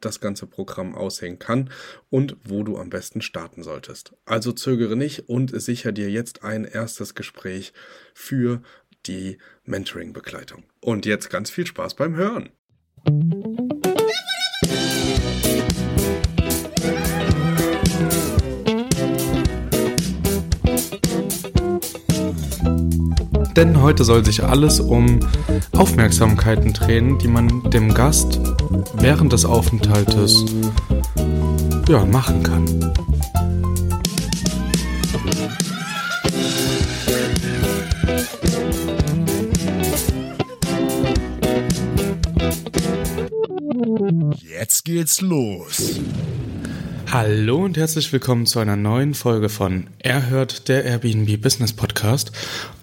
das ganze Programm aussehen kann und wo du am besten starten solltest. Also zögere nicht und sicher dir jetzt ein erstes Gespräch für die Mentoring-Begleitung. Und jetzt ganz viel Spaß beim Hören. Denn heute soll sich alles um Aufmerksamkeiten drehen, die man dem Gast während des Aufenthaltes ja, machen kann. Jetzt geht's los. Hallo und herzlich willkommen zu einer neuen Folge von Er hört der Airbnb Business Podcast.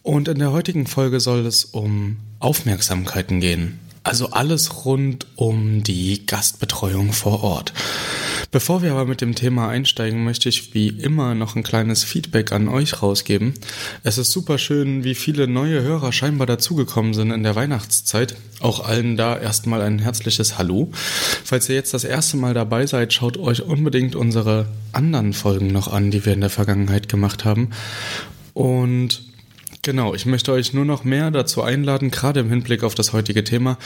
Und in der heutigen Folge soll es um Aufmerksamkeiten gehen. Also alles rund um die Gastbetreuung vor Ort. Bevor wir aber mit dem Thema einsteigen, möchte ich wie immer noch ein kleines Feedback an euch rausgeben. Es ist super schön, wie viele neue Hörer scheinbar dazugekommen sind in der Weihnachtszeit. Auch allen da erstmal ein herzliches Hallo. Falls ihr jetzt das erste Mal dabei seid, schaut euch unbedingt unsere anderen Folgen noch an, die wir in der Vergangenheit gemacht haben. Und Genau, ich möchte euch nur noch mehr dazu einladen, gerade im Hinblick auf das heutige Thema,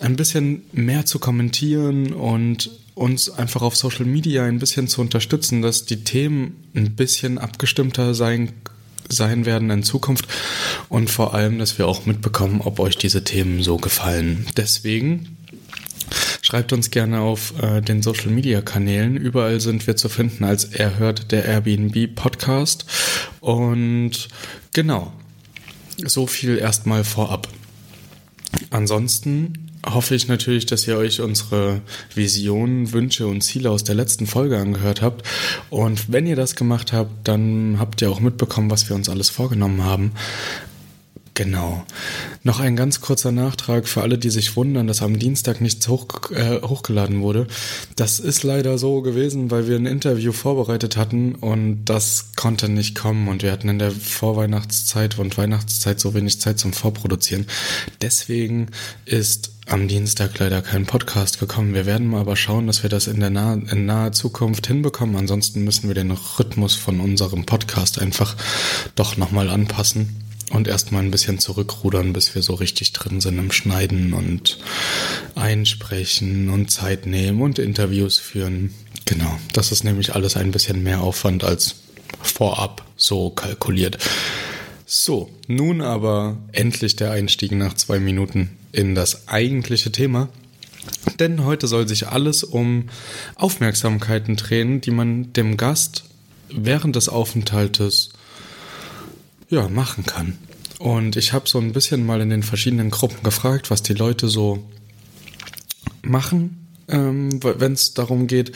ein bisschen mehr zu kommentieren und uns einfach auf Social Media ein bisschen zu unterstützen, dass die Themen ein bisschen abgestimmter sein sein werden in Zukunft und vor allem, dass wir auch mitbekommen, ob euch diese Themen so gefallen. Deswegen Schreibt uns gerne auf äh, den Social Media Kanälen. Überall sind wir zu finden als Er hört der Airbnb Podcast. Und genau, so viel erstmal vorab. Ansonsten hoffe ich natürlich, dass ihr euch unsere Visionen, Wünsche und Ziele aus der letzten Folge angehört habt. Und wenn ihr das gemacht habt, dann habt ihr auch mitbekommen, was wir uns alles vorgenommen haben. Genau. Noch ein ganz kurzer Nachtrag für alle, die sich wundern, dass am Dienstag nichts hoch, äh, hochgeladen wurde. Das ist leider so gewesen, weil wir ein Interview vorbereitet hatten und das konnte nicht kommen und wir hatten in der Vorweihnachtszeit und Weihnachtszeit so wenig Zeit zum Vorproduzieren. Deswegen ist am Dienstag leider kein Podcast gekommen. Wir werden mal aber schauen, dass wir das in der nah in naher Zukunft hinbekommen. Ansonsten müssen wir den Rhythmus von unserem Podcast einfach doch nochmal anpassen und erstmal ein bisschen zurückrudern, bis wir so richtig drin sind im Schneiden und einsprechen und Zeit nehmen und Interviews führen. Genau, das ist nämlich alles ein bisschen mehr Aufwand als vorab so kalkuliert. So, nun aber endlich der Einstieg nach zwei Minuten in das eigentliche Thema. Denn heute soll sich alles um Aufmerksamkeiten drehen, die man dem Gast während des Aufenthaltes ja, machen kann. Und ich habe so ein bisschen mal in den verschiedenen Gruppen gefragt, was die Leute so machen, ähm, wenn es darum geht,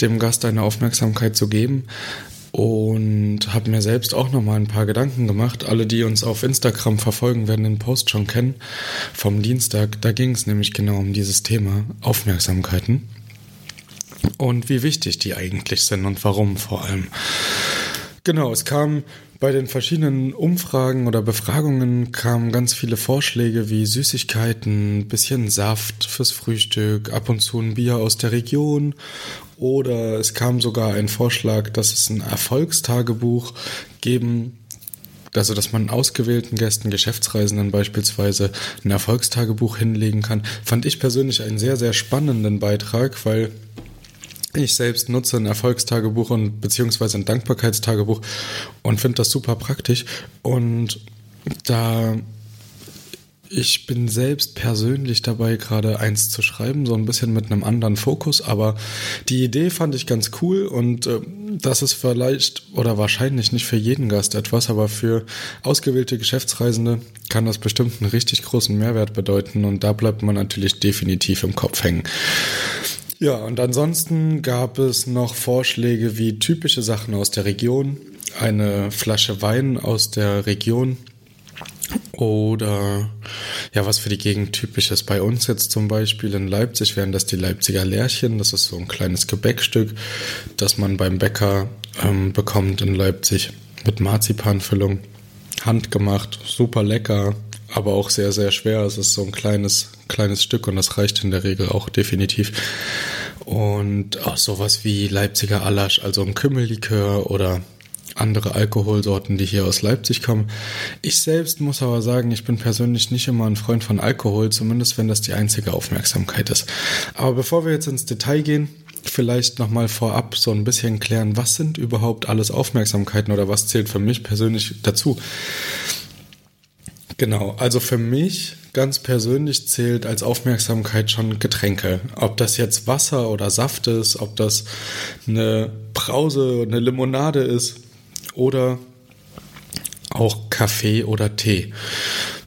dem Gast eine Aufmerksamkeit zu geben. Und habe mir selbst auch noch mal ein paar Gedanken gemacht. Alle, die uns auf Instagram verfolgen, werden den Post schon kennen vom Dienstag. Da ging es nämlich genau um dieses Thema Aufmerksamkeiten und wie wichtig die eigentlich sind und warum vor allem. Genau, es kam bei den verschiedenen Umfragen oder Befragungen kamen ganz viele Vorschläge wie Süßigkeiten, bisschen Saft fürs Frühstück, ab und zu ein Bier aus der Region. Oder es kam sogar ein Vorschlag, dass es ein Erfolgstagebuch geben also dass man ausgewählten Gästen, Geschäftsreisenden beispielsweise ein Erfolgstagebuch hinlegen kann, fand ich persönlich einen sehr, sehr spannenden Beitrag, weil ich selbst nutze ein Erfolgstagebuch und beziehungsweise ein Dankbarkeitstagebuch und finde das super praktisch. Und da ich bin selbst persönlich dabei, gerade eins zu schreiben, so ein bisschen mit einem anderen Fokus, aber die Idee fand ich ganz cool und äh, das ist vielleicht oder wahrscheinlich nicht für jeden Gast etwas, aber für ausgewählte Geschäftsreisende kann das bestimmt einen richtig großen Mehrwert bedeuten und da bleibt man natürlich definitiv im Kopf hängen. Ja, und ansonsten gab es noch Vorschläge wie typische Sachen aus der Region, eine Flasche Wein aus der Region oder ja, was für die Gegend typisch ist. Bei uns jetzt zum Beispiel in Leipzig wären das die Leipziger Lärchen. Das ist so ein kleines Gebäckstück, das man beim Bäcker ähm, bekommt in Leipzig mit Marzipanfüllung. Handgemacht, super lecker, aber auch sehr, sehr schwer. Es ist so ein kleines, kleines Stück und das reicht in der Regel auch definitiv. Und auch sowas wie Leipziger Alasch, also ein Kümmellikör oder andere Alkoholsorten, die hier aus Leipzig kommen. Ich selbst muss aber sagen, ich bin persönlich nicht immer ein Freund von Alkohol, zumindest wenn das die einzige Aufmerksamkeit ist. Aber bevor wir jetzt ins Detail gehen, vielleicht nochmal vorab so ein bisschen klären, was sind überhaupt alles Aufmerksamkeiten oder was zählt für mich persönlich dazu? Genau, also für mich ganz persönlich zählt als Aufmerksamkeit schon Getränke. Ob das jetzt Wasser oder Saft ist, ob das eine Brause, eine Limonade ist oder auch Kaffee oder Tee.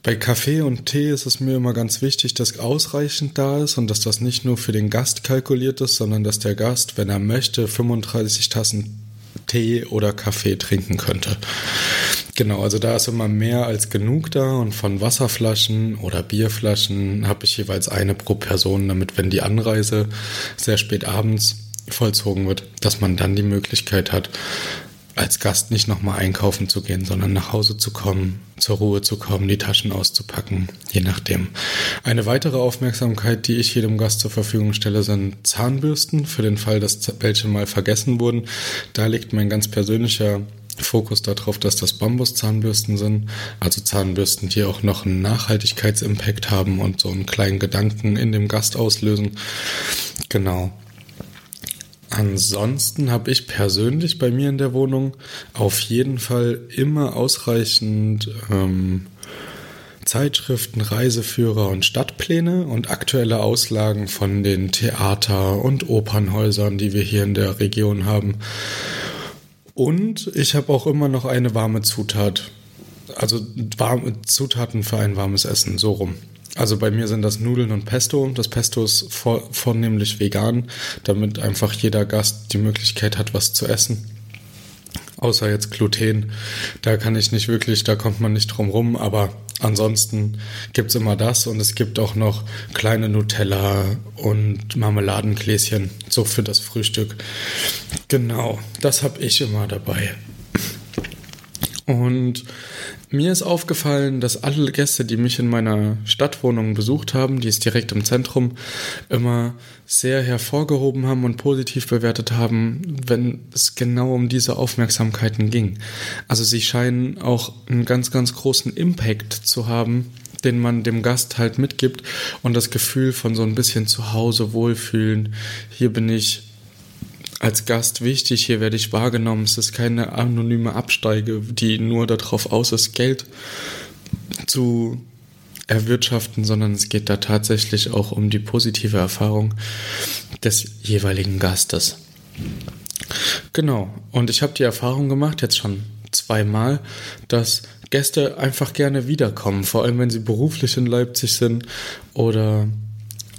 Bei Kaffee und Tee ist es mir immer ganz wichtig, dass ausreichend da ist und dass das nicht nur für den Gast kalkuliert ist, sondern dass der Gast, wenn er möchte, 35 Tassen Tee oder Kaffee trinken könnte. Genau, also da ist immer mehr als genug da und von Wasserflaschen oder Bierflaschen habe ich jeweils eine pro Person, damit wenn die Anreise sehr spät abends vollzogen wird, dass man dann die Möglichkeit hat, als Gast nicht nochmal einkaufen zu gehen, sondern nach Hause zu kommen, zur Ruhe zu kommen, die Taschen auszupacken, je nachdem. Eine weitere Aufmerksamkeit, die ich jedem Gast zur Verfügung stelle, sind Zahnbürsten, für den Fall, dass welche mal vergessen wurden. Da liegt mein ganz persönlicher Fokus darauf, dass das Bambuszahnbürsten sind, also Zahnbürsten, die auch noch einen Nachhaltigkeitsimpact haben und so einen kleinen Gedanken in dem Gast auslösen. Genau. Ansonsten habe ich persönlich bei mir in der Wohnung auf jeden Fall immer ausreichend ähm, Zeitschriften, Reiseführer und Stadtpläne und aktuelle Auslagen von den Theater- und Opernhäusern, die wir hier in der Region haben. Und ich habe auch immer noch eine warme Zutat. Also warme Zutaten für ein warmes Essen, so rum. Also bei mir sind das Nudeln und Pesto. Das Pesto ist vor, vornehmlich vegan, damit einfach jeder Gast die Möglichkeit hat, was zu essen. Außer jetzt Gluten. Da kann ich nicht wirklich, da kommt man nicht drum rum, aber ansonsten gibt's immer das und es gibt auch noch kleine Nutella und Marmeladengläschen, so für das Frühstück. Genau, das habe ich immer dabei. Und mir ist aufgefallen, dass alle Gäste, die mich in meiner Stadtwohnung besucht haben, die ist direkt im Zentrum, immer sehr hervorgehoben haben und positiv bewertet haben, wenn es genau um diese Aufmerksamkeiten ging. Also sie scheinen auch einen ganz, ganz großen Impact zu haben, den man dem Gast halt mitgibt und das Gefühl von so ein bisschen zu Hause wohlfühlen. Hier bin ich als Gast wichtig, hier werde ich wahrgenommen. Es ist keine anonyme Absteige, die nur darauf aus ist, Geld zu erwirtschaften, sondern es geht da tatsächlich auch um die positive Erfahrung des jeweiligen Gastes. Genau, und ich habe die Erfahrung gemacht, jetzt schon zweimal, dass Gäste einfach gerne wiederkommen, vor allem wenn sie beruflich in Leipzig sind oder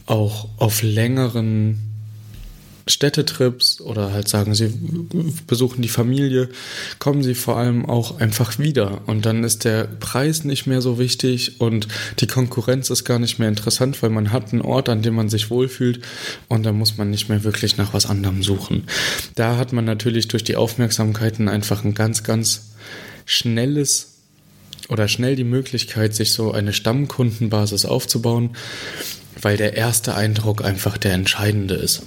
auch auf längeren Städtetrips oder halt sagen, sie besuchen die Familie, kommen sie vor allem auch einfach wieder. Und dann ist der Preis nicht mehr so wichtig und die Konkurrenz ist gar nicht mehr interessant, weil man hat einen Ort, an dem man sich wohlfühlt und da muss man nicht mehr wirklich nach was anderem suchen. Da hat man natürlich durch die Aufmerksamkeiten einfach ein ganz, ganz schnelles oder schnell die Möglichkeit, sich so eine Stammkundenbasis aufzubauen, weil der erste Eindruck einfach der entscheidende ist.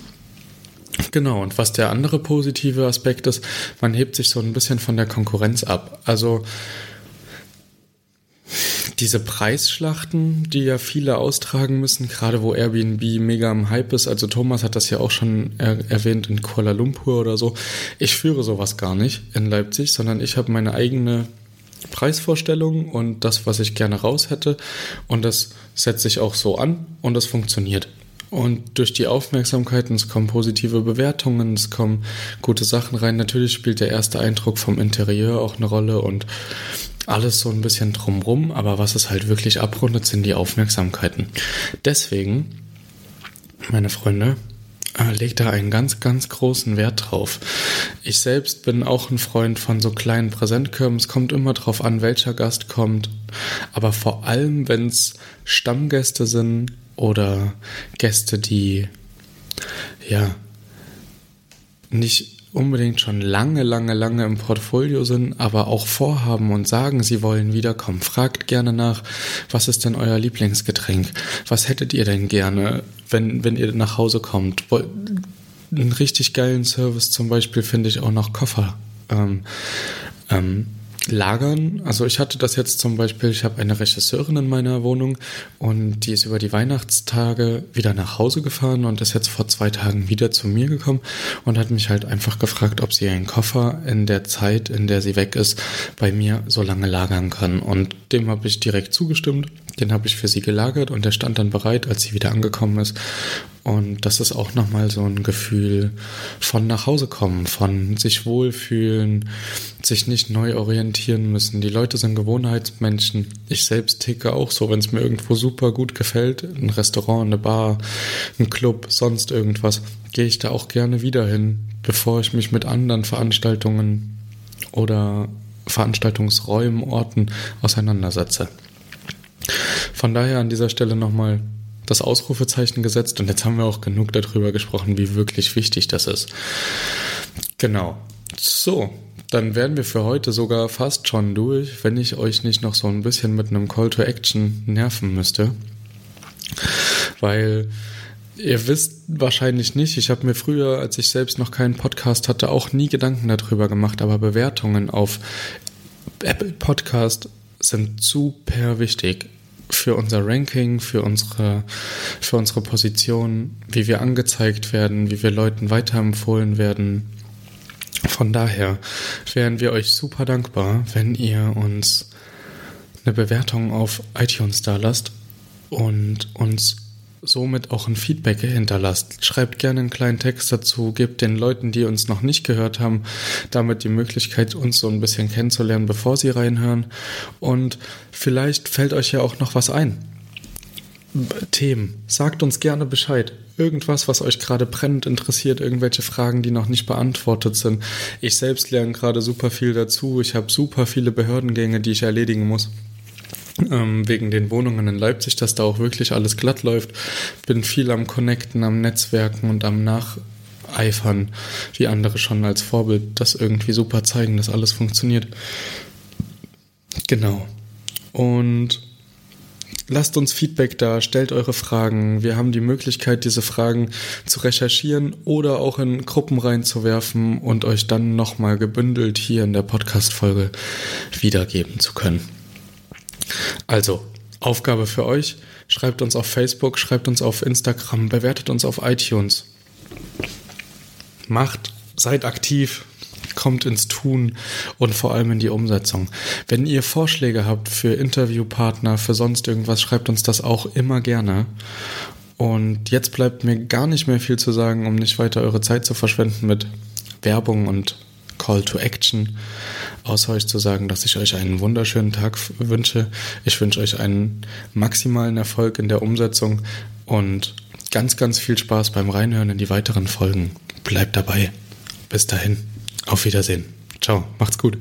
Genau, und was der andere positive Aspekt ist, man hebt sich so ein bisschen von der Konkurrenz ab. Also diese Preisschlachten, die ja viele austragen müssen, gerade wo Airbnb mega am Hype ist, also Thomas hat das ja auch schon er erwähnt in Kuala Lumpur oder so. Ich führe sowas gar nicht in Leipzig, sondern ich habe meine eigene Preisvorstellung und das, was ich gerne raus hätte. Und das setze ich auch so an und das funktioniert. Und durch die Aufmerksamkeit, es kommen positive Bewertungen, es kommen gute Sachen rein. Natürlich spielt der erste Eindruck vom Interieur auch eine Rolle und alles so ein bisschen drumrum, aber was es halt wirklich abrundet, sind die Aufmerksamkeiten. Deswegen, meine Freunde, äh, legt da einen ganz, ganz großen Wert drauf. Ich selbst bin auch ein Freund von so kleinen Präsentkörben. Es kommt immer drauf an, welcher Gast kommt. Aber vor allem, wenn es Stammgäste sind oder Gäste, die ja nicht unbedingt schon lange, lange, lange im Portfolio sind, aber auch vorhaben und sagen, sie wollen wiederkommen. Fragt gerne nach, was ist denn euer Lieblingsgetränk? Was hättet ihr denn gerne, wenn, wenn ihr nach Hause kommt? Einen richtig geilen Service zum Beispiel finde ich auch noch Koffer. Ähm, ähm, lagern. Also ich hatte das jetzt zum Beispiel, ich habe eine Regisseurin in meiner Wohnung und die ist über die Weihnachtstage wieder nach Hause gefahren und ist jetzt vor zwei Tagen wieder zu mir gekommen und hat mich halt einfach gefragt, ob sie ihren Koffer in der Zeit, in der sie weg ist, bei mir so lange lagern kann. Und dem habe ich direkt zugestimmt. Den habe ich für sie gelagert und der stand dann bereit, als sie wieder angekommen ist. Und das ist auch nochmal so ein Gefühl von nach Hause kommen, von sich wohlfühlen, sich nicht neu orientieren müssen. Die Leute sind Gewohnheitsmenschen. Ich selbst ticke auch so, wenn es mir irgendwo super gut gefällt, ein Restaurant, eine Bar, ein Club, sonst irgendwas, gehe ich da auch gerne wieder hin, bevor ich mich mit anderen Veranstaltungen oder Veranstaltungsräumen, Orten auseinandersetze. Von daher an dieser Stelle nochmal das Ausrufezeichen gesetzt und jetzt haben wir auch genug darüber gesprochen, wie wirklich wichtig das ist. Genau. So, dann wären wir für heute sogar fast schon durch, wenn ich euch nicht noch so ein bisschen mit einem Call to Action nerven müsste. Weil ihr wisst wahrscheinlich nicht, ich habe mir früher, als ich selbst noch keinen Podcast hatte, auch nie Gedanken darüber gemacht, aber Bewertungen auf Apple Podcast sind super wichtig für unser Ranking, für unsere, für unsere Position, wie wir angezeigt werden, wie wir Leuten weiterempfohlen werden. Von daher wären wir euch super dankbar, wenn ihr uns eine Bewertung auf iTunes da lasst und uns somit auch ein Feedback hinterlasst. Schreibt gerne einen kleinen Text dazu, gebt den Leuten, die uns noch nicht gehört haben, damit die Möglichkeit, uns so ein bisschen kennenzulernen, bevor sie reinhören. Und vielleicht fällt euch ja auch noch was ein. Themen. Sagt uns gerne Bescheid. Irgendwas, was euch gerade brennend interessiert, irgendwelche Fragen, die noch nicht beantwortet sind. Ich selbst lerne gerade super viel dazu. Ich habe super viele Behördengänge, die ich erledigen muss wegen den Wohnungen in Leipzig, dass da auch wirklich alles glatt läuft. Bin viel am Connecten, am Netzwerken und am Nacheifern, wie andere schon als Vorbild das irgendwie super zeigen, dass alles funktioniert. Genau. Und lasst uns Feedback da, stellt eure Fragen. Wir haben die Möglichkeit, diese Fragen zu recherchieren oder auch in Gruppen reinzuwerfen und euch dann nochmal gebündelt hier in der Podcast-Folge wiedergeben zu können. Also, Aufgabe für euch, schreibt uns auf Facebook, schreibt uns auf Instagram, bewertet uns auf iTunes. Macht, seid aktiv, kommt ins Tun und vor allem in die Umsetzung. Wenn ihr Vorschläge habt für Interviewpartner, für sonst irgendwas, schreibt uns das auch immer gerne. Und jetzt bleibt mir gar nicht mehr viel zu sagen, um nicht weiter eure Zeit zu verschwenden mit Werbung und Call to Action, außer euch zu sagen, dass ich euch einen wunderschönen Tag wünsche. Ich wünsche euch einen maximalen Erfolg in der Umsetzung und ganz, ganz viel Spaß beim Reinhören in die weiteren Folgen. Bleibt dabei. Bis dahin. Auf Wiedersehen. Ciao. Macht's gut.